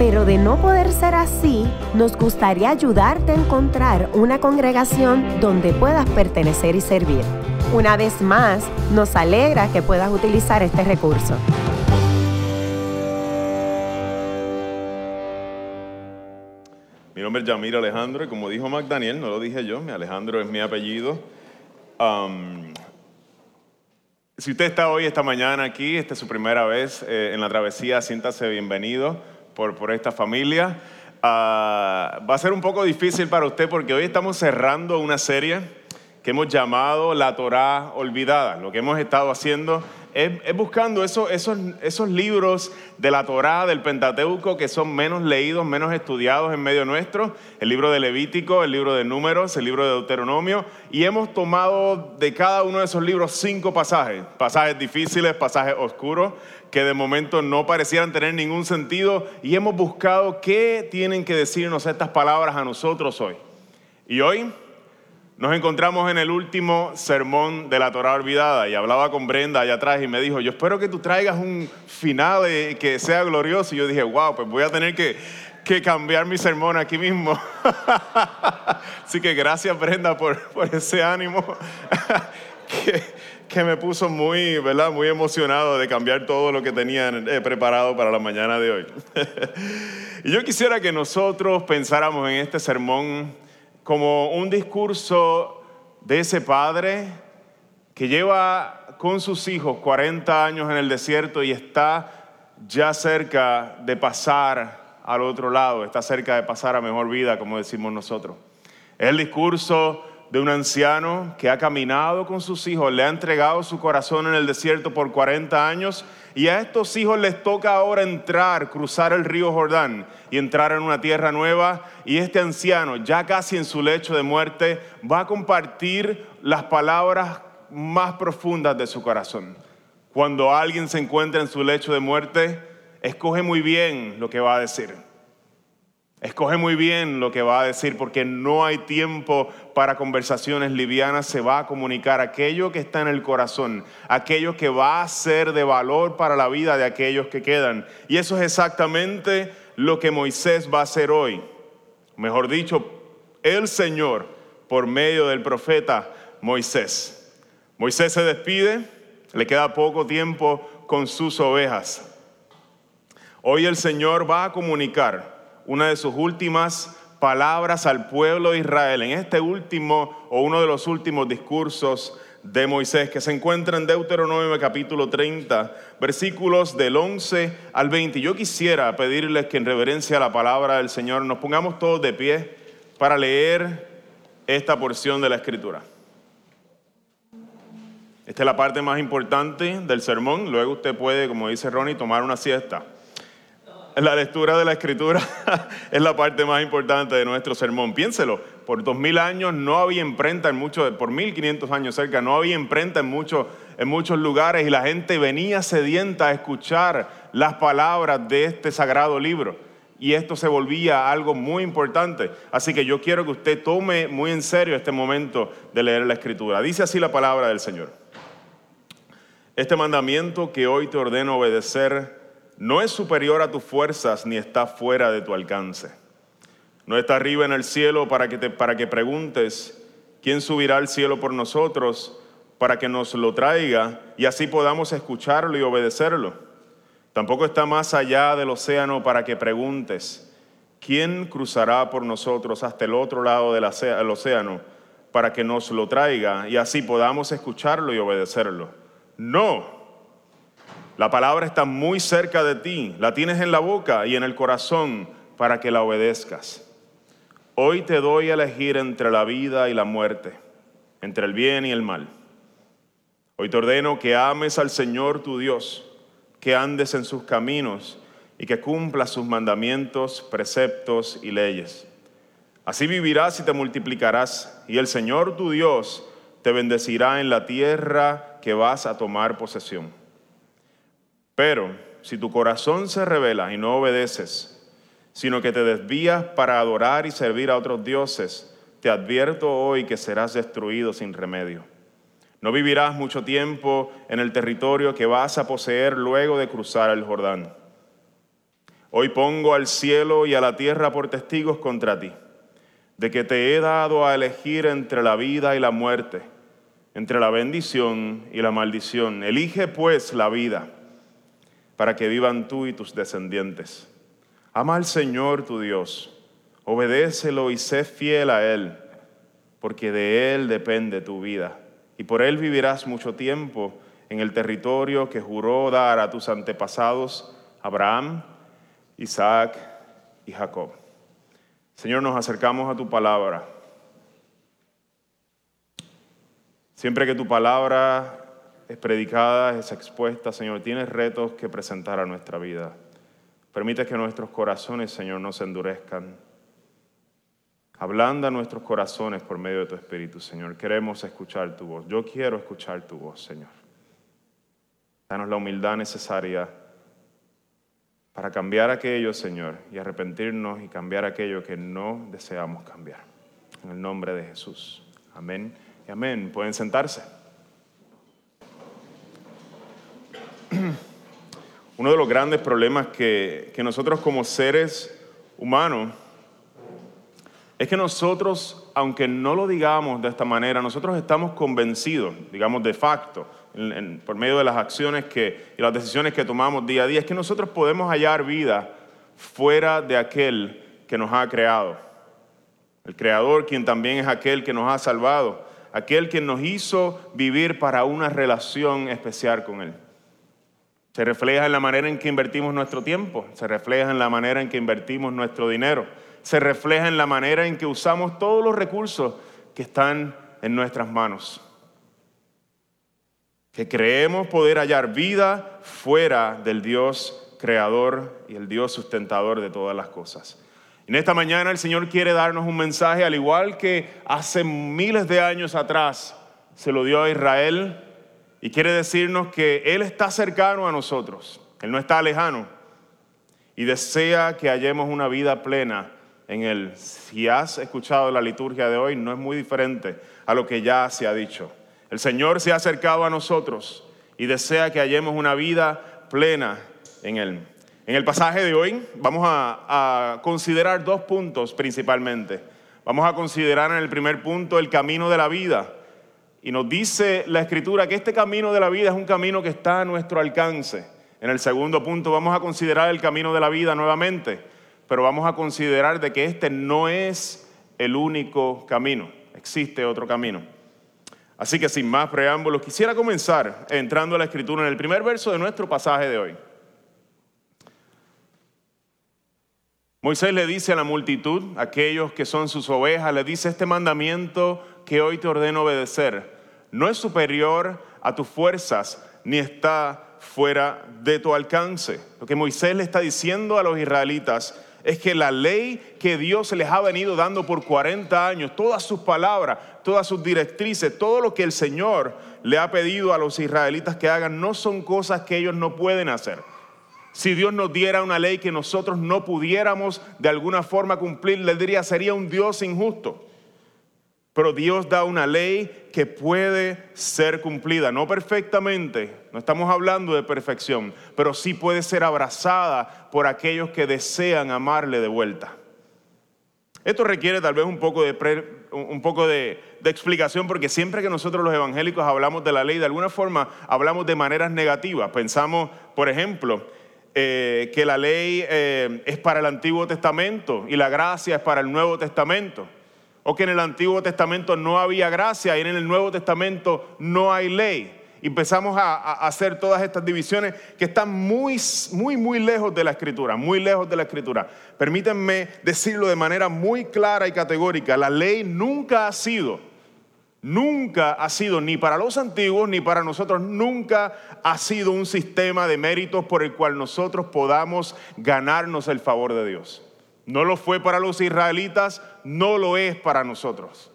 pero de no poder ser así, nos gustaría ayudarte a encontrar una congregación donde puedas pertenecer y servir. Una vez más, nos alegra que puedas utilizar este recurso. Mi nombre es Yamir Alejandro y como dijo Magdaniel, no lo dije yo, mi Alejandro es mi apellido. Si usted está hoy, esta mañana aquí, esta es su primera vez eh, en la travesía, siéntase bienvenido por, esta familia. Ah, va a ser un poco difícil para usted porque hoy estamos cerrando una serie que hemos llamado La Torá Olvidada. Lo que hemos estado haciendo es, buscando esos, esos, esos libros de la Torá, del Pentateuco, que son menos leídos, menos estudiados en medio nuestro. El libro de Levítico, el libro de Números, el libro de Deuteronomio. Y hemos tomado de cada uno de esos libros cinco pasajes. Pasajes difíciles, pasajes oscuros, que de momento no parecieran tener ningún sentido. Y hemos buscado qué tienen que decirnos estas palabras a nosotros hoy. Y hoy nos encontramos en el último sermón de la Torah olvidada y hablaba con Brenda allá atrás y me dijo, yo espero que tú traigas un final que sea glorioso. Y yo dije, wow, pues voy a tener que, cambiar mi sermón aquí mismo. Así que gracias Brenda por, ese ánimo que, me puso muy, ¿verdad? muy emocionado de cambiar todo lo que tenía eh, preparado para la mañana de hoy. y yo quisiera que nosotros pensáramos en este sermón como un discurso de ese padre que lleva con sus hijos 40 años en el desierto y está ya cerca de pasar al otro lado, está cerca de pasar a mejor vida, como decimos nosotros. El discurso de un anciano que ha caminado con sus hijos, le ha entregado su corazón en el desierto por 40 años y a estos hijos les toca ahora entrar, cruzar el río Jordán y entrar en una tierra nueva. Y este anciano, ya casi en su lecho de muerte, va a compartir las palabras más profundas de su corazón. Cuando alguien se encuentra en su lecho de muerte, escoge muy bien lo que va a decir. Escoge muy bien lo que va a decir porque no hay tiempo para conversaciones livianas. Se va a comunicar aquello que está en el corazón, aquello que va a ser de valor para la vida de aquellos que quedan. Y eso es exactamente lo que Moisés va a hacer hoy. Mejor dicho, el Señor por medio del profeta Moisés. Moisés se despide, le queda poco tiempo con sus ovejas. Hoy el Señor va a comunicar una de sus últimas palabras al pueblo de Israel en este último o uno de los últimos discursos de Moisés que se encuentra en Deuteronomio capítulo 30, versículos del 11 al 20. Yo quisiera pedirles que en reverencia a la palabra del Señor nos pongamos todos de pie para leer esta porción de la escritura. Esta es la parte más importante del sermón. Luego usted puede, como dice Ronnie, tomar una siesta. La lectura de la escritura es la parte más importante de nuestro sermón. Piénselo, por dos mil años no había imprenta en muchos, por mil quinientos años cerca, no había imprenta en muchos, en muchos lugares y la gente venía sedienta a escuchar las palabras de este sagrado libro. Y esto se volvía algo muy importante. Así que yo quiero que usted tome muy en serio este momento de leer la escritura. Dice así la palabra del Señor. Este mandamiento que hoy te ordeno obedecer no es superior a tus fuerzas ni está fuera de tu alcance. No está arriba en el cielo para que, para que preguntes, ¿quién subirá al cielo por nosotros para que nos lo traiga y así podamos escucharlo y obedecerlo? Tampoco está más allá del océano para que preguntes, ¿quién cruzará por nosotros hasta el otro lado del océano para que nos lo traiga y así podamos escucharlo y obedecerlo? No la palabra está muy cerca de ti, la tienes en la boca y en el corazón para que la obedezcas. Hoy te doy a elegir entre la vida y la muerte, entre el bien y el mal. Hoy te ordeno que ames al Señor tu Dios, que andes en sus caminos y que cumplas sus mandamientos, preceptos y leyes. Así vivirás y te multiplicarás, y el Señor tu Dios te bendecirá en la tierra que vas a tomar posesión. Pero si tu corazón se revela y no obedeces, sino que te desvías para adorar y servir a otros dioses, te advierto hoy que serás destruido sin remedio. No vivirás mucho tiempo en el territorio que vas a poseer luego de cruzar el Jordán. Hoy pongo al cielo y a la tierra por testigos contra ti de que te he dado a elegir entre la vida y la muerte, entre la bendición y la maldición. Elige pues la vida para que vivan tú y tus descendientes. Ama al Señor tu Dios, obedécelo y sé fiel a Él, porque de Él depende tu vida. Y por Él vivirás mucho tiempo en el territorio que juró dar a tus antepasados, Abraham, Isaac y Jacob. Señor, nos acercamos a tu palabra. Siempre que tu palabra es predicada, es expuesta, Señor, tienes retos que presentar a nuestra vida. Permite que nuestros corazones, Señor, no se endurezcan. Ablanda nuestros corazones por medio de tu Espíritu, Señor. Queremos escuchar tu voz. Yo quiero escuchar tu voz, Señor. Danos la humildad necesaria para cambiar aquello, Señor, y arrepentirnos y cambiar aquello que no deseamos cambiar. En el nombre de Jesús. Amén y amén. Pueden sentarse. Uno de los grandes problemas que, que nosotros como seres humanos es que nosotros, aunque no lo digamos de esta manera, nosotros estamos convencidos, digamos de facto, por medio de las acciones que, y las decisiones que tomamos día a día, es que nosotros podemos hallar vida fuera de aquel que nos ha creado. El Creador, quien también es aquel que nos ha salvado, aquel que nos hizo vivir para una relación especial con Él. Se refleja en la manera en que invertimos nuestro tiempo, se refleja en la manera en que invertimos nuestro dinero, se refleja en la manera en que usamos todos los recursos que están en nuestras manos que creemos poder hallar vida fuera del Dios creador y el Dios sustentador de todas las cosas. En esta mañana el Señor quiere darnos un mensaje al igual que hace miles de años atrás se lo dio a Israel y quiere decirnos que Él está cercano a nosotros, Él no está lejano y desea que hallemos una vida plena en Él. Si has escuchado la liturgia de hoy, no es muy diferente a lo que ya se ha dicho. El Señor se ha acercado a nosotros y desea que hallemos una vida plena en Él. En el pasaje de hoy vamos a, considerar dos puntos principalmente. Vamos a considerar en el primer punto el camino de la vida. Y nos dice la escritura que este camino de la vida es un camino que está a nuestro alcance. En el segundo punto vamos a considerar el camino de la vida nuevamente, pero vamos a considerar de que este no es el único camino, existe otro camino. Así que sin más preámbulos, quisiera comenzar entrando a la escritura en el primer verso de nuestro pasaje de hoy. Moisés le dice a la multitud, aquellos que son sus ovejas, le dice este mandamiento que hoy te ordeno obedecer. No es superior a tus fuerzas, ni está fuera de tu alcance. Lo que Moisés le está diciendo a los israelitas es que la ley que Dios les ha venido dando por 40 años, todas sus palabras, todas sus directrices, todo lo que el Señor le ha pedido a los israelitas que hagan, no son cosas que ellos no pueden hacer. Si Dios nos diera una ley que nosotros no pudiéramos de alguna forma cumplir, le diría, sería un Dios injusto. Pero Dios da una ley que puede ser cumplida, no perfectamente, no estamos hablando de perfección, pero sí puede ser abrazada por aquellos que desean amarle de vuelta. Esto requiere tal vez un poco de, explicación porque siempre que nosotros los evangélicos hablamos de la ley, de alguna forma hablamos de maneras negativas. Pensamos, por ejemplo, eh, que la ley eh, es para el Antiguo Testamento y la gracia es para el Nuevo Testamento o que en el Antiguo Testamento no había gracia y en el Nuevo Testamento no hay ley. Y empezamos a, hacer todas estas divisiones que están muy, muy, muy lejos de la escritura, muy lejos de la escritura. Permítanme decirlo de manera muy clara y categórica, la ley nunca ha sido, nunca ha sido, ni para los antiguos ni para nosotros, nunca ha sido un sistema de méritos por el cual nosotros podamos ganarnos el favor de Dios. No lo fue para los israelitas, no lo es para nosotros.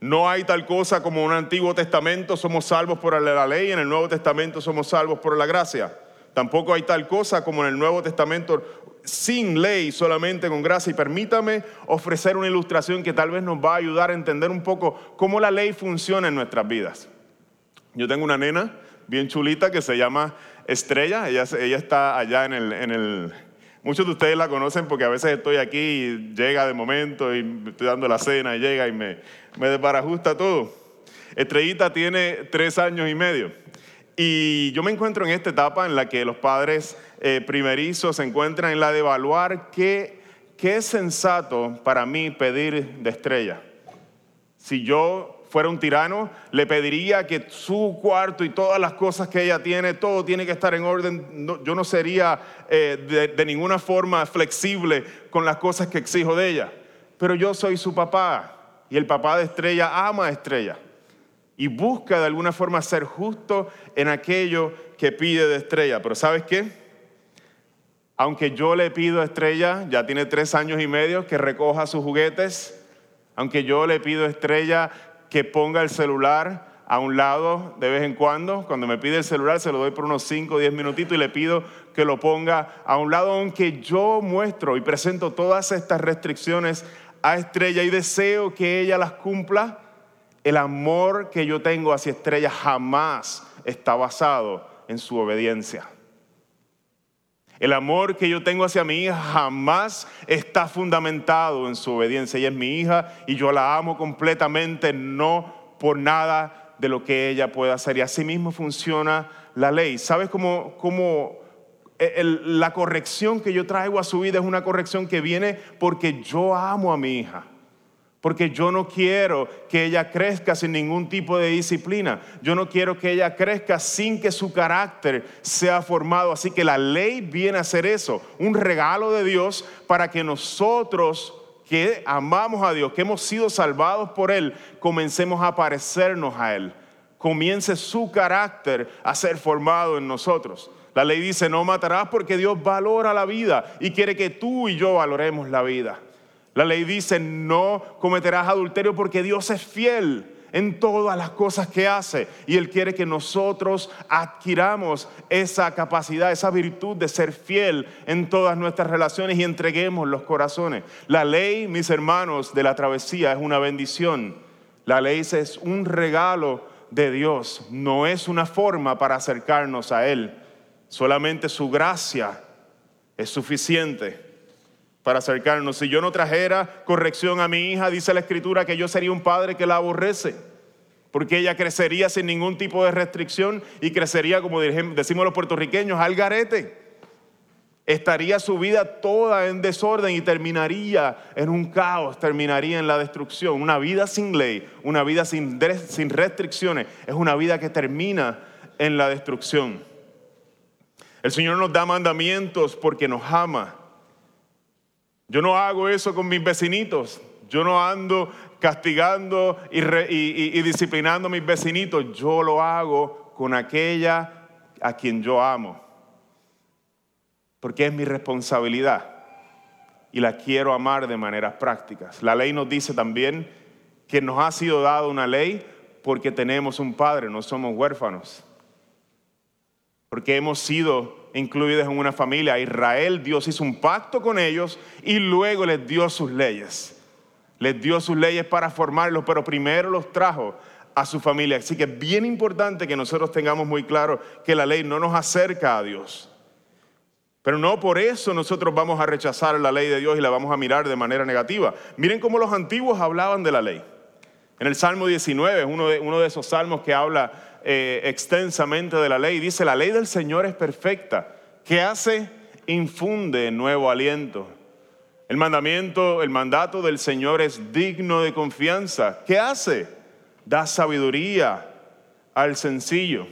No hay tal cosa como un Antiguo Testamento somos salvos por la ley, en el Nuevo Testamento somos salvos por la gracia. Tampoco hay tal cosa como en el Nuevo Testamento sin ley, solamente con gracia. Y permítame ofrecer una ilustración que tal vez nos va a ayudar a entender un poco cómo la ley funciona en nuestras vidas. Yo tengo una nena bien chulita que se llama Estrella. Ella, está allá en el, Muchos de ustedes la conocen porque a veces estoy aquí y llega de momento y estoy dando la cena y llega y me, me desbarajusta todo. Estrellita tiene tres años y medio. Y yo me encuentro en esta etapa en la que los padres eh, primerizos se encuentran en la de evaluar qué, qué es sensato para mí pedir de estrella. Si yo fuera un tirano, le pediría que su cuarto y todas las cosas que ella tiene, todo tiene que estar en orden. yo no sería eh, de, ninguna forma flexible con las cosas que exijo de ella. Pero yo soy su papá y el papá de Estrella ama a Estrella y busca de alguna forma ser justo en aquello que pide de Estrella. Pero ¿sabes qué? Aunque yo le pido a Estrella, ya tiene tres años y medio, que recoja sus juguetes, aunque yo le pido a Estrella que ponga el celular a un lado de vez en cuando. Cuando me pide el celular se lo doy por unos 5 o 10 minutitos y le pido que lo ponga a un lado, aunque yo muestro y presento todas estas restricciones a Estrella y deseo que ella las cumpla. El amor que yo tengo hacia Estrella jamás está basado en su obediencia. El amor que yo tengo hacia mi hija jamás está fundamentado en su obediencia. Ella es mi hija y yo la amo completamente, no por nada de lo que ella pueda hacer. Y así mismo funciona la ley. ¿Sabes cómo, cómo la corrección que yo traigo a su vida es una corrección que viene porque yo amo a mi hija? Porque yo no quiero que ella crezca sin ningún tipo de disciplina. Yo no quiero que ella crezca sin que su carácter sea formado. Así que la ley viene a hacer eso, un regalo de Dios para que nosotros que amamos a Dios, que hemos sido salvados por Él, comencemos a parecernos a Él. Comience su carácter a ser formado en nosotros. La ley dice, no matarás porque Dios valora la vida y quiere que tú y yo valoremos la vida. La ley dice, no cometerás adulterio porque Dios es fiel en todas las cosas que hace. Y Él quiere que nosotros adquiramos esa capacidad, esa virtud de ser fiel en todas nuestras relaciones y entreguemos los corazones. La ley, mis hermanos, de la travesía es una bendición. La ley es un regalo de Dios, no es una forma para acercarnos a Él. Solamente su gracia es suficiente para acercarnos. Si yo no trajera corrección a mi hija, dice la escritura que yo sería un padre que la aborrece, porque ella crecería sin ningún tipo de restricción y crecería, como decimos los puertorriqueños, al garete. Estaría su vida toda en desorden y terminaría en un caos, terminaría en la destrucción. Una vida sin ley, una vida sin, sin restricciones, es una vida que termina en la destrucción. El Señor nos da mandamientos porque nos ama yo no hago eso con mis vecinitos. Yo no ando castigando y, disciplinando a mis vecinitos. Yo lo hago con aquella a quien yo amo. Porque es mi responsabilidad. Y la quiero amar de maneras prácticas. La ley nos dice también que nos ha sido dada una ley porque tenemos un padre, no somos huérfanos. Porque hemos sido incluidos en una familia. Israel, Dios hizo un pacto con ellos y luego les dio sus leyes. Les dio sus leyes para formarlos, pero primero los trajo a su familia. Así que es bien importante que nosotros tengamos muy claro que la ley no nos acerca a Dios. Pero no por eso nosotros vamos a rechazar la ley de Dios y la vamos a mirar de manera negativa. Miren cómo los antiguos hablaban de la ley. En el Salmo 19, uno de, uno de esos salmos que habla eh, extensamente de la ley. Dice, la ley del Señor es perfecta. ¿Qué hace? Infunde nuevo aliento. El mandamiento, el mandato del Señor es digno de confianza. ¿Qué hace? Da sabiduría al sencillo.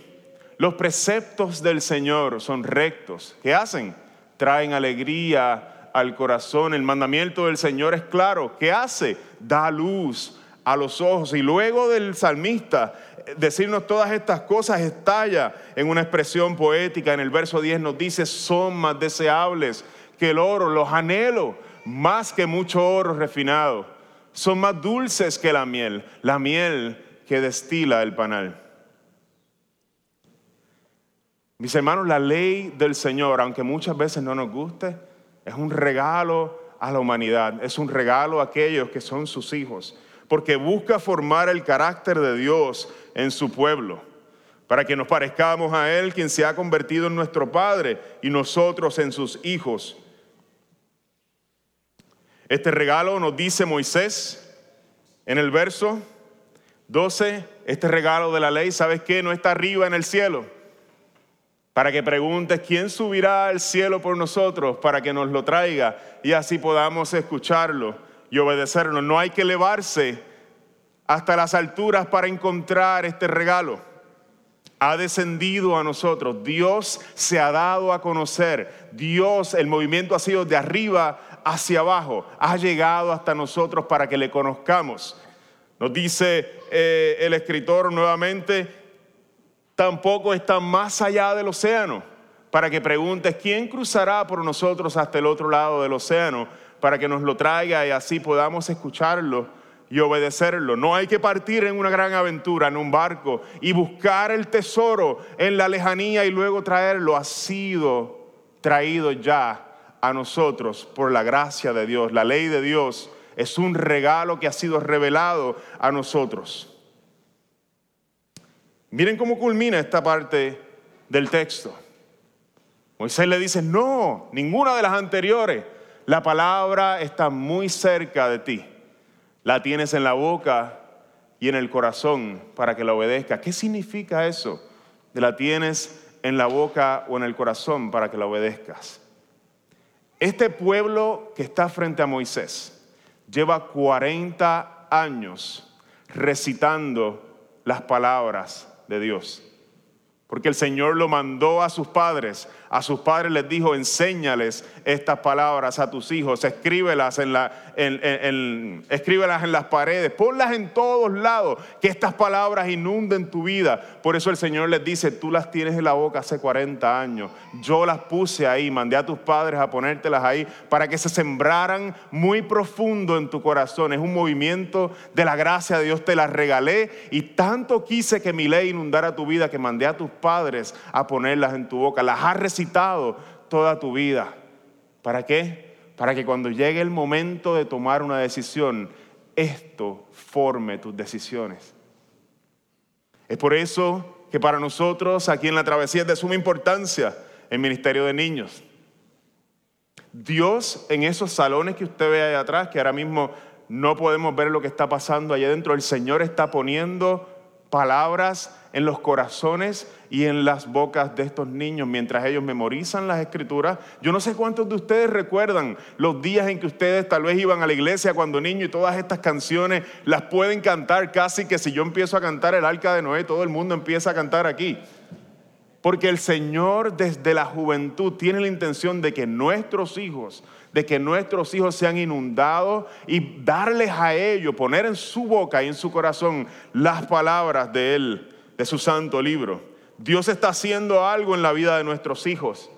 Los preceptos del Señor son rectos. ¿Qué hacen? Traen alegría al corazón. El mandamiento del Señor es claro. ¿Qué hace? Da luz a los ojos. Y luego del salmista decirnos todas estas cosas estalla en una expresión poética. En el verso 10 nos dice, son más deseables que el oro, los anhelo más que mucho oro refinado. Son más dulces que la miel, la miel que destila el panal. Mis hermanos, la ley del Señor, aunque muchas veces no nos guste, es un regalo a la humanidad, es un regalo a aquellos que son sus hijos, porque busca formar el carácter de Dios en su pueblo, para que nos parezcamos a Él, quien se ha convertido en nuestro Padre, y nosotros en sus hijos. Este regalo nos dice Moisés en el verso 12, este regalo de la ley, ¿sabes qué? No está arriba en el cielo. Para que preguntes quién subirá al cielo por nosotros para que nos lo traiga y así podamos escucharlo y obedecerlo. No hay que elevarse hasta las alturas para encontrar este regalo. Ha descendido a nosotros. Dios se ha dado a conocer. Dios, el movimiento ha sido de arriba hacia abajo, ha llegado hasta nosotros para que le conozcamos. Nos dice eh, el escritor nuevamente, tampoco está más allá del océano, para que preguntes, ¿quién cruzará por nosotros hasta el otro lado del océano? Para que nos lo traiga y así podamos escucharlo y obedecerlo. No hay que partir en una gran aventura, en un barco, y buscar el tesoro en la lejanía y luego traerlo. Ha sido traído ya a nosotros por la gracia de Dios. La ley de Dios es un regalo que ha sido revelado a nosotros. Miren cómo culmina esta parte del texto. Moisés le dice, no, ninguna de las anteriores. La palabra está muy cerca de ti. La tienes en la boca y en el corazón para que la obedezcas. ¿Qué significa eso? La tienes en la boca o en el corazón para que la obedezcas. Este pueblo que está frente a Moisés lleva 40 años recitando las palabras de Dios. Porque el Señor lo mandó a sus padres a sus padres les dijo, enséñales estas palabras a tus hijos, escríbelas en, la, escríbelas en las paredes, ponlas en todos lados, que estas palabras inunden tu vida. Por eso el Señor les dice, tú las tienes en la boca hace 40 años, yo las puse ahí, mandé a tus padres a ponértelas ahí para que se sembraran muy profundo en tu corazón. Es un movimiento de la gracia de Dios, te las regalé y tanto quise que mi ley inundara tu vida que mandé a tus padres a ponerlas en tu boca. Las has recibido toda tu vida. ¿Para qué? Para que cuando llegue el momento de tomar una decisión, esto forme tus decisiones. Es por eso que para nosotros aquí en la travesía es de suma importancia el Ministerio de Niños. Dios en esos salones que usted ve ahí atrás, que ahora mismo no podemos ver lo que está pasando allá adentro, el Señor está poniendo palabras en los corazones y en las bocas de estos niños mientras ellos memorizan las escrituras. Yo no sé cuántos de ustedes recuerdan los días en que ustedes tal vez iban a la iglesia cuando niños y todas estas canciones las pueden cantar casi que si yo empiezo a cantar el arca de Noé, todo el mundo empieza a cantar aquí. Porque el Señor desde la juventud tiene la intención de que nuestros hijos, de que nuestros hijos sean inundados y darles a ellos, poner en su boca y en su corazón las palabras de Él de su santo libro. Dios está haciendo algo en la vida de nuestros hijos.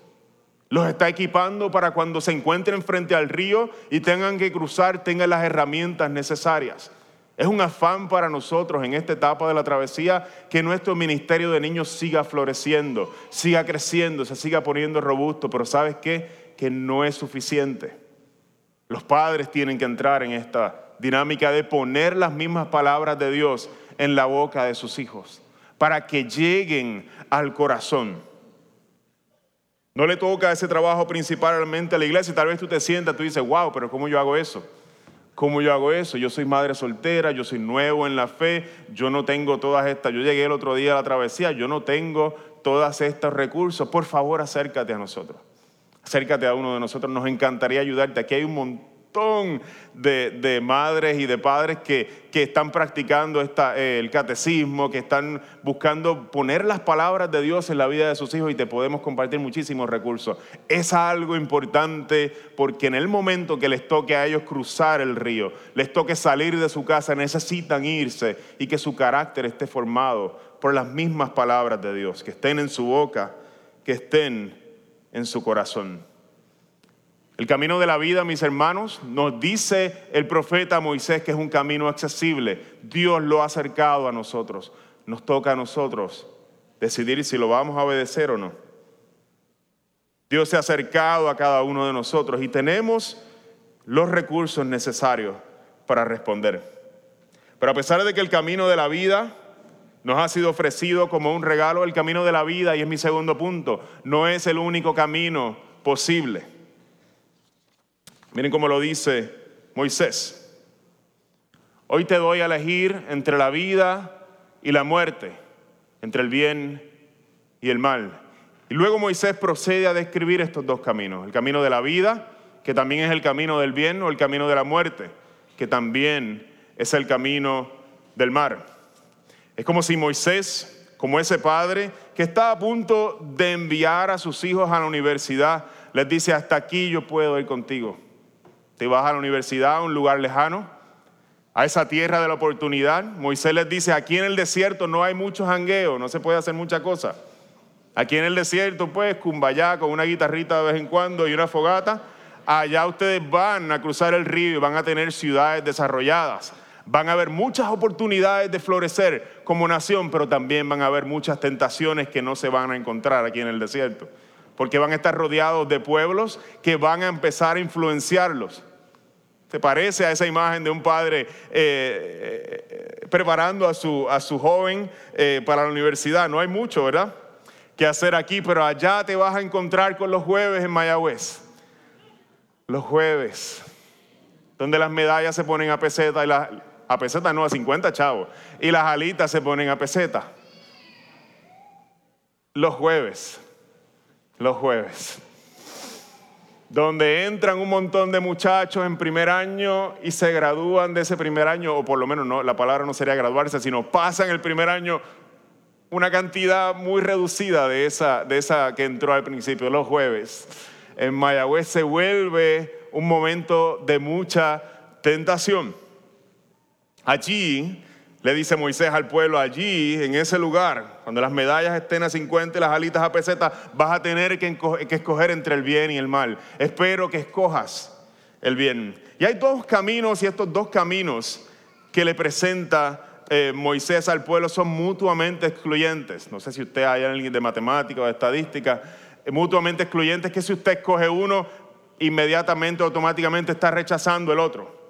Los está equipando para cuando se encuentren frente al río y tengan que cruzar, tengan las herramientas necesarias. Es un afán para nosotros en esta etapa de la travesía que nuestro ministerio de niños siga floreciendo, siga creciendo, se siga poniendo robusto, pero ¿sabes qué? Que no es suficiente. Los padres tienen que entrar en esta dinámica de poner las mismas palabras de Dios en la boca de sus hijos para que lleguen al corazón. No le toca ese trabajo principalmente a la iglesia. Tal vez tú te sientas, tú dices, wow, pero ¿cómo yo hago eso? ¿Cómo yo hago eso? Yo soy madre soltera, yo soy nuevo en la fe, yo no tengo todas estas, yo llegué el otro día a la travesía, yo no tengo todos estos recursos. Por favor, acércate a nosotros. Acércate a uno de nosotros, nos encantaría ayudarte. Aquí hay un montón de, madres y de padres que, están practicando esta, eh, el catecismo, que están buscando poner las palabras de Dios en la vida de sus hijos y te podemos compartir muchísimos recursos. Es algo importante porque en el momento que les toque a ellos cruzar el río, les toque salir de su casa, necesitan irse y que su carácter esté formado por las mismas palabras de Dios, que estén en su boca, que estén en su corazón. El camino de la vida, mis hermanos, nos dice el profeta Moisés que es un camino accesible. Dios lo ha acercado a nosotros. Nos toca a nosotros decidir si lo vamos a obedecer o no. Dios se ha acercado a cada uno de nosotros y tenemos los recursos necesarios para responder. Pero a pesar de que el camino de la vida nos ha sido ofrecido como un regalo, el camino de la vida, y es mi segundo punto, no es el único camino posible. Miren cómo lo dice Moisés. Hoy te doy a elegir entre la vida y la muerte, entre el bien y el mal. Y luego Moisés procede a describir estos dos caminos, el camino de la vida, que también es el camino del bien, o el camino de la muerte, que también es el camino del mar. Es como si Moisés, como ese padre que está a punto de enviar a sus hijos a la universidad, les dice, hasta aquí yo puedo ir contigo. Te vas a la universidad, a un lugar lejano, a esa tierra de la oportunidad. Moisés les dice, aquí en el desierto no hay mucho jangueo, no se puede hacer mucha cosa. Aquí en el desierto, pues, cumbayá con una guitarrita de vez en cuando y una fogata. Allá ustedes van a cruzar el río y van a tener ciudades desarrolladas. Van a haber muchas oportunidades de florecer como nación, pero también van a haber muchas tentaciones que no se van a encontrar aquí en el desierto porque van a estar rodeados de pueblos que van a empezar a influenciarlos. ¿Te parece a esa imagen de un padre eh, eh, preparando a su, a su joven eh, para la universidad? No hay mucho, ¿verdad? Que hacer aquí, pero allá te vas a encontrar con los jueves en Mayagüez. Los jueves, donde las medallas se ponen a peseta y las, a peseta no, a 50 chavos, y las alitas se ponen a peseta. Los jueves los jueves, donde entran un montón de muchachos en primer año y se gradúan de ese primer año, o por lo menos no, la palabra no sería graduarse, sino pasan el primer año una cantidad muy reducida de esa, de esa que entró al principio, los jueves. En Mayagüez se vuelve un momento de mucha tentación. Allí le dice Moisés al pueblo, allí, en ese lugar, cuando las medallas estén a 50 y las alitas a peseta, vas a tener que, escoger entre el bien y el mal. Espero que escojas el bien. Y hay dos caminos y estos dos caminos que le presenta eh, Moisés al pueblo son mutuamente excluyentes. No sé si usted hay alguien de matemática o de estadística, eh, mutuamente excluyentes que si usted escoge uno, inmediatamente, automáticamente está rechazando el otro.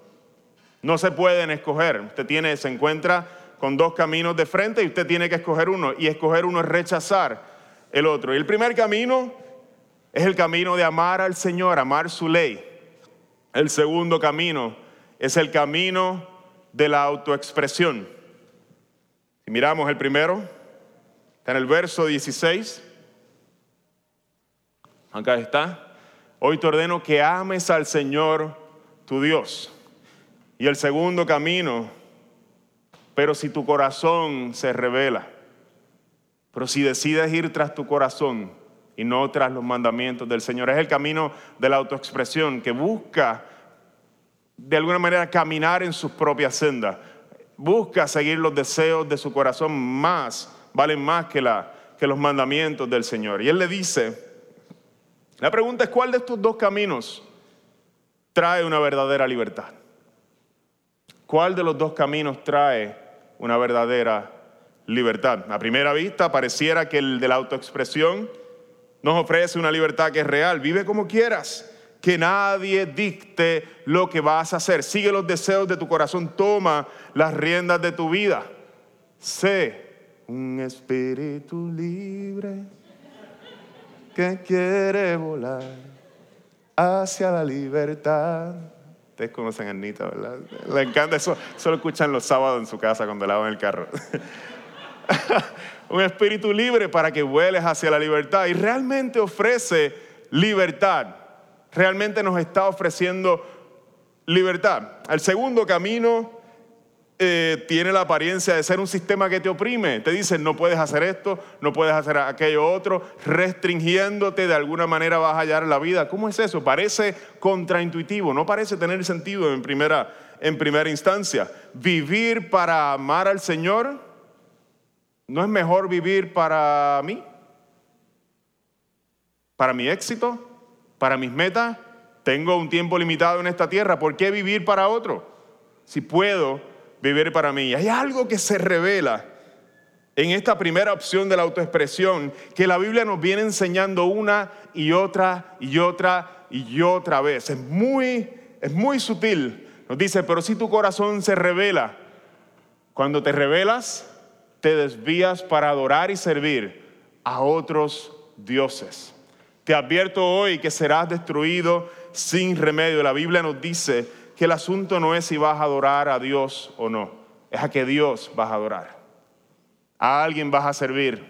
No se pueden escoger. Usted tiene, se encuentra con dos caminos de frente y usted tiene que escoger uno. Y escoger uno es rechazar el otro. Y el primer camino es el camino de amar al Señor, amar su ley. El segundo camino es el camino de la autoexpresión. Si miramos el primero, está en el verso 16. Acá está. Hoy te ordeno que ames al Señor tu Dios y el segundo camino, pero si tu corazón se revela, pero si decides ir tras tu corazón y no tras los mandamientos del Señor, es el camino de la autoexpresión que busca de alguna manera caminar en sus propias sendas, busca seguir los deseos de su corazón más, valen más que, la, que los mandamientos del Señor. Y Él le dice, la pregunta es, ¿cuál de estos dos caminos trae una verdadera libertad? ¿Cuál de los dos caminos trae una verdadera libertad? A primera vista pareciera que el de la autoexpresión nos ofrece una libertad que es real. Vive como quieras, que nadie dicte lo que vas a hacer. Sigue los deseos de tu corazón, toma las riendas de tu vida. Sé un espíritu libre que quiere volar hacia la libertad. Ustedes conocen a Anita, ¿verdad? Le encanta eso. Solo escuchan los sábados en su casa cuando lavan el carro. un espíritu libre para que vueles hacia la libertad. Y realmente ofrece libertad. Realmente nos está ofreciendo libertad. El segundo camino eh, tiene la apariencia de ser un sistema que te oprime. Te dicen, no puedes hacer esto, no puedes hacer aquello otro, restringiéndote de alguna manera vas a hallar la vida. ¿Cómo es eso? Parece contraintuitivo, no parece tener sentido en primera, en primera instancia. Vivir para amar al Señor, ¿no es mejor vivir para mí? ¿Para mi éxito? ¿Para mis metas? Tengo un tiempo limitado en esta tierra, ¿por qué vivir para otro? Si puedo vivir para mí. Hay algo que se revela en esta primera opción de la autoexpresión que la Biblia nos viene enseñando una y otra y otra y otra vez. Es muy, es muy sutil. Nos dice, pero si tu corazón se revela, cuando te revelas, te desvías para adorar y servir a otros dioses. Te advierto hoy que serás destruido sin remedio. La Biblia nos dice que el asunto no es si vas a adorar a Dios o no, es a que Dios vas a adorar. A alguien vas a servir,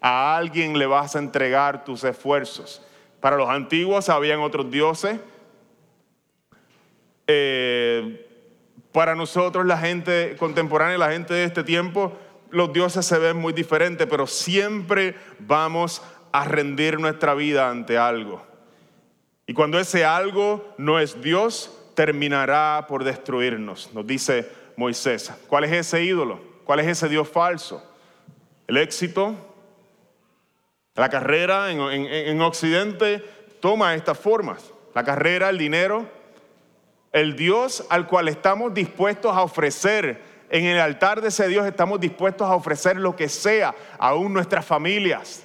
a alguien le vas a entregar tus esfuerzos. Para los antiguos habían otros dioses. Eh, para nosotros, la gente contemporánea, la gente de este tiempo, los dioses se ven muy diferentes, pero siempre vamos a rendir nuestra vida ante algo. Y cuando ese algo no es Dios, terminará por destruirnos, nos dice Moisés. ¿Cuál es ese ídolo? ¿Cuál es ese Dios falso? El éxito, la carrera en, en Occidente toma estas formas. La carrera, el dinero, el Dios al cual estamos dispuestos a ofrecer en el altar de ese Dios estamos dispuestos a ofrecer lo que sea, aún nuestras familias,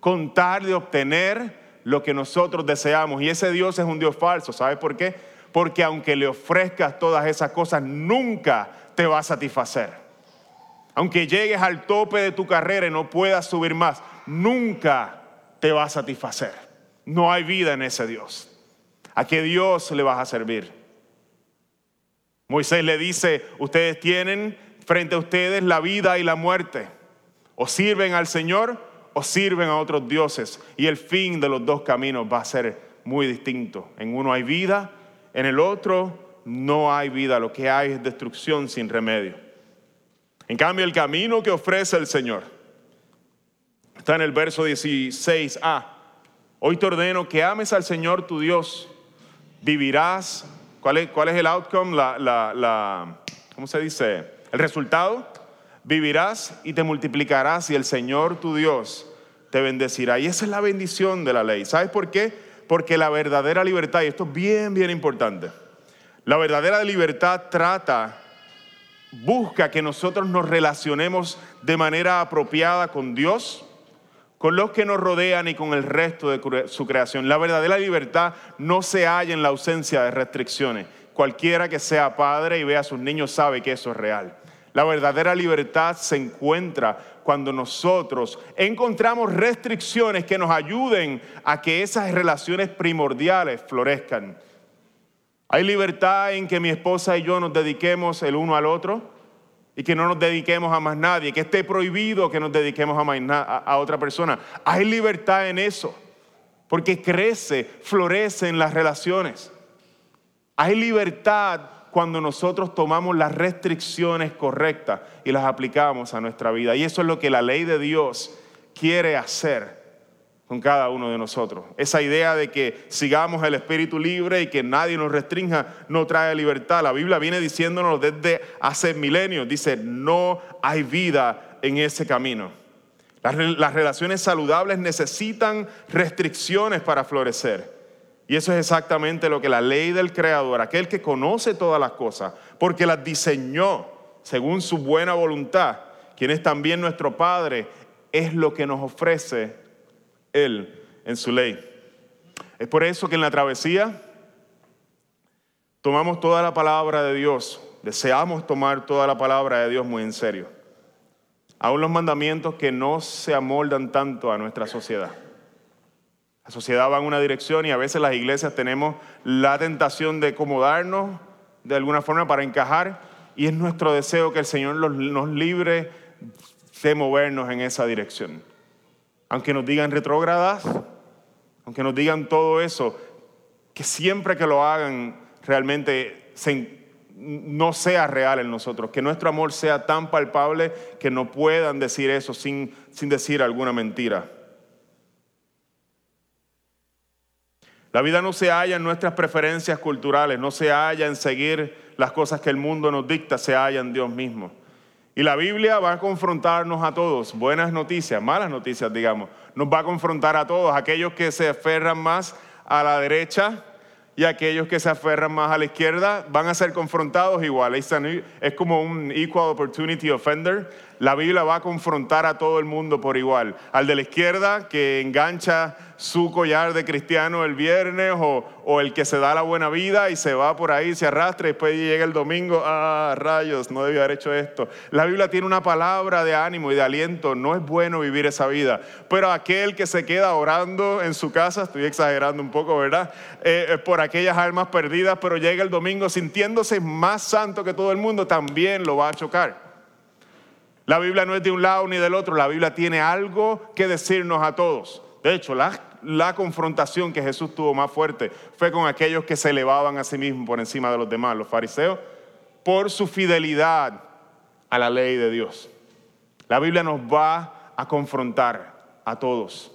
contar de obtener lo que nosotros deseamos. Y ese Dios es un Dios falso, ¿sabes por qué? Porque aunque le ofrezcas todas esas cosas, nunca te va a satisfacer. Aunque llegues al tope de tu carrera y no puedas subir más, nunca te va a satisfacer. No hay vida en ese Dios. ¿A qué Dios le vas a servir? Moisés le dice, ustedes tienen frente a ustedes la vida y la muerte. O sirven al Señor o sirven a otros dioses. Y el fin de los dos caminos va a ser muy distinto. En uno hay vida, en el otro no hay vida. Lo que hay es destrucción sin remedio. En cambio, el camino que ofrece el Señor está en el verso 16a. Hoy te ordeno que ames al Señor tu Dios, vivirás ¿Cuál es, el outcome? La, ¿Cómo se dice? El resultado. Vivirás y te multiplicarás y el Señor tu Dios te bendecirá. Y esa es la bendición de la ley. ¿Sabes por qué? Porque la verdadera libertad, y esto es bien, bien importante, la verdadera libertad trata, busca que nosotros nos relacionemos de manera apropiada con Dios, con los que nos rodean y con el resto de su creación. La verdadera libertad no se halla en la ausencia de restricciones. Cualquiera que sea padre y vea a sus niños sabe que eso es real. La verdadera libertad se encuentra cuando nosotros encontramos restricciones que nos ayuden a que esas relaciones primordiales florezcan. Hay libertad en que mi esposa y yo nos dediquemos el uno al otro y que no nos dediquemos a más nadie, que esté prohibido que nos dediquemos a, a otra persona. Hay libertad en eso, porque crece, florece en las relaciones. Hay libertad cuando nosotros tomamos las restricciones correctas y las aplicamos a nuestra vida. Y eso es lo que la ley de Dios quiere hacer con cada uno de nosotros. Esa idea de que sigamos el espíritu libre y que nadie nos restrinja no trae libertad. La Biblia viene diciéndonos desde hace milenios, dice, no hay vida en ese camino. Las, relaciones saludables necesitan restricciones para florecer. Y eso es exactamente lo que la ley del Creador, aquel que conoce todas las cosas, porque las diseñó según su buena voluntad, quien es también nuestro Padre, es lo que nos ofrece él en su ley. Es por eso que en la travesía tomamos toda la palabra de Dios, deseamos tomar toda la palabra de Dios muy en serio. Aún los mandamientos que no se amoldan tanto a nuestra sociedad. La sociedad va en una dirección y a veces las iglesias tenemos la tentación de acomodarnos de alguna forma para encajar y es nuestro deseo que el Señor nos libre de movernos en esa dirección aunque nos digan retrógradas, aunque nos digan todo eso, que siempre que lo hagan realmente no sea real en nosotros, que nuestro amor sea tan palpable que no puedan decir eso sin, sin decir alguna mentira. La vida no se halla en nuestras preferencias culturales, no se halla en seguir las cosas que el mundo nos dicta, se halla en Dios mismo. Y la Biblia va a confrontarnos a todos, buenas noticias, malas noticias, digamos. Nos va a confrontar a todos, aquellos que se aferran más a la derecha, y aquellos que se aferran más a la izquierda van a ser confrontados igual. Es como un equal opportunity offender. La Biblia va a confrontar a todo el mundo por igual. Al de la izquierda que engancha su collar de cristiano el viernes o, el que se da la buena vida y se va por ahí, se arrastra y después llega el domingo, ah, rayos, no debía haber hecho esto. La Biblia tiene una palabra de ánimo y de aliento, no es bueno vivir esa vida. Pero aquel que se queda orando en su casa, estoy exagerando un poco, ¿verdad? Eh, por aquellas almas perdidas, pero llega el domingo sintiéndose más santo que todo el mundo, también lo va a chocar. La Biblia no es de un lado ni del otro, la Biblia tiene algo que decirnos a todos. De hecho, la, la, confrontación que Jesús tuvo más fuerte fue con aquellos que se elevaban a sí mismos por encima de los demás, los fariseos, por su fidelidad a la ley de Dios. La Biblia nos va a confrontar a todos,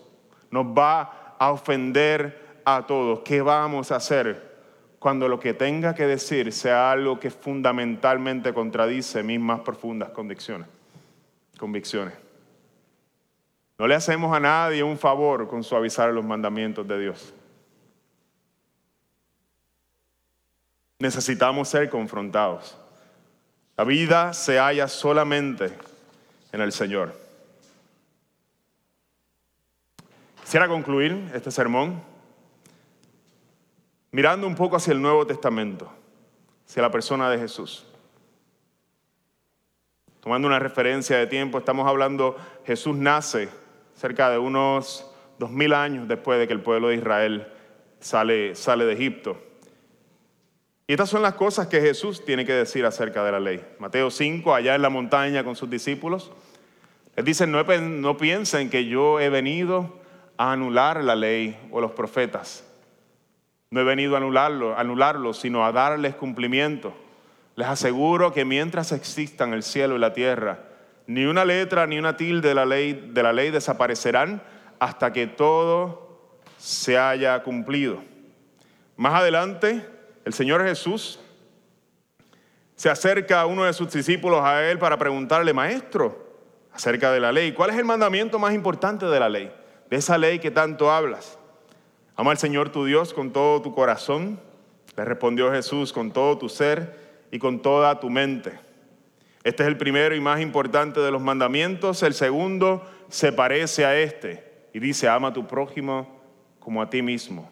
nos va a ofender a todos. ¿Qué vamos a hacer cuando lo que tenga que decir sea algo que fundamentalmente contradice mis más profundas convicciones? Convicciones. No le hacemos a nadie un favor con suavizar los mandamientos de Dios. Necesitamos ser confrontados. La vida se halla solamente en el Señor. Quisiera concluir este sermón mirando un poco hacia el Nuevo Testamento, hacia la persona de Jesús. Tomando una referencia de tiempo, estamos hablando, Jesús nace cerca de unos dos mil años después de que el pueblo de Israel sale, sale de Egipto. Y estas son las cosas que Jesús tiene que decir acerca de la ley. Mateo 5, allá en la montaña con sus discípulos, les dice, no, piensen que yo he venido a anular la ley o los profetas. No he venido a anularlo, anularlo, sino a darles cumplimiento. Les aseguro que mientras existan el cielo y la tierra, ni una letra ni una tilde de la ley, de la ley desaparecerán hasta que todo se haya cumplido. Más adelante, el Señor Jesús se acerca a uno de sus discípulos a él para preguntarle, maestro, acerca de la ley, ¿cuál es el mandamiento más importante de la ley? De esa ley que tanto hablas. Ama al Señor tu Dios con todo tu corazón. Le respondió Jesús, con todo tu ser y con toda tu mente. Este es el primero y más importante de los mandamientos. El segundo se parece a este y dice, ama a tu prójimo como a ti mismo.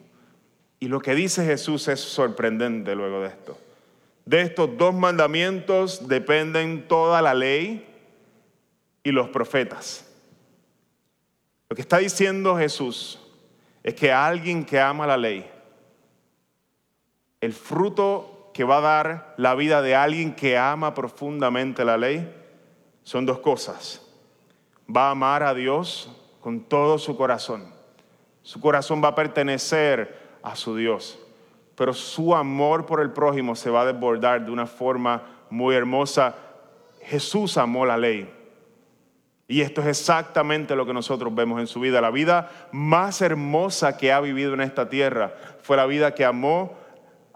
Y lo que dice Jesús es sorprendente luego de esto. De estos dos mandamientos dependen toda la ley y los profetas. Lo que está diciendo Jesús es que alguien que ama la ley, el fruto que va a dar la vida de alguien que ama profundamente la ley son dos cosas. Va a amar a Dios con todo su corazón. Su corazón va a pertenecer a su Dios. Pero su amor por el prójimo se va a desbordar de una forma muy hermosa. Jesús amó la ley. Y esto es exactamente lo que nosotros vemos en su vida. La vida más hermosa que ha vivido en esta tierra fue la vida que amó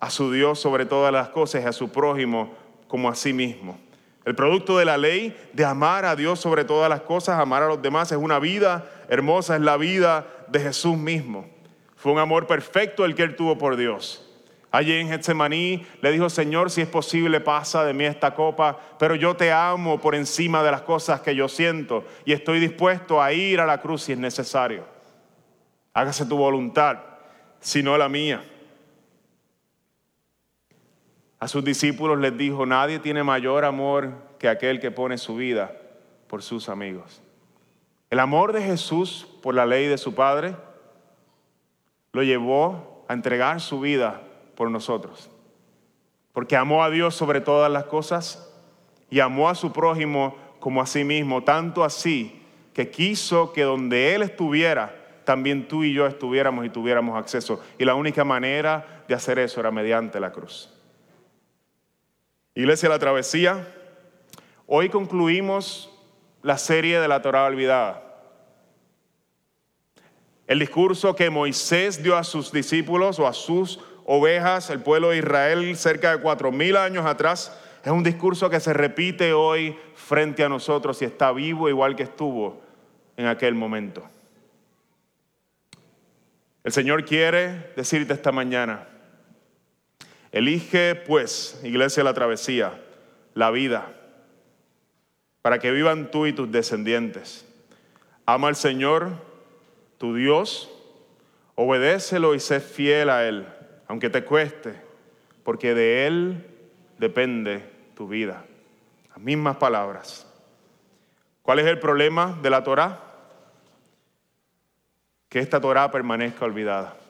a su Dios sobre todas las cosas y a su prójimo como a sí mismo. El producto de la ley de amar a Dios sobre todas las cosas, amar a los demás, es una vida hermosa, es la vida de Jesús mismo. Fue un amor perfecto el que él tuvo por Dios. Allí en Getsemaní le dijo, Señor, si es posible, pasa de mí esta copa, pero yo te amo por encima de las cosas que yo siento y estoy dispuesto a ir a la cruz si es necesario. Hágase tu voluntad, si no la mía. A sus discípulos les dijo, nadie tiene mayor amor que aquel que pone su vida por sus amigos. El amor de Jesús por la ley de su Padre lo llevó a entregar su vida por nosotros. Porque amó a Dios sobre todas las cosas y amó a su prójimo como a sí mismo, tanto así que quiso que donde Él estuviera, también tú y yo estuviéramos y tuviéramos acceso. Y la única manera de hacer eso era mediante la cruz. Iglesia La Travesía, hoy concluimos la serie de la Torah olvidada. El discurso que Moisés dio a sus discípulos o a sus ovejas, el pueblo de Israel, cerca de cuatro mil años atrás, es un discurso que se repite hoy frente a nosotros y está vivo igual que estuvo en aquel momento. El Señor quiere decirte esta mañana, Elige, pues, Iglesia la Travesía, la vida, para que vivan tú y tus descendientes. Ama al Señor, tu Dios, obedécelo y sé fiel a Él, aunque te cueste, porque de Él depende tu vida. Las mismas palabras. ¿Cuál es el problema de la Torah? Que esta Torah permanezca olvidada.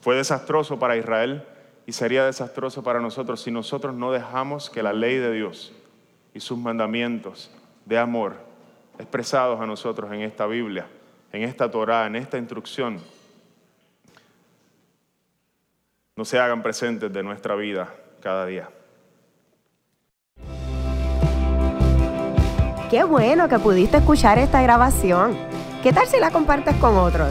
Fue desastroso para Israel y sería desastroso para nosotros si nosotros no dejamos que la ley de Dios y sus mandamientos de amor expresados a nosotros en esta Biblia, en esta Torah, en esta instrucción, no se hagan presentes de nuestra vida cada día. Qué bueno que pudiste escuchar esta grabación. ¿Qué tal si la compartes con otros?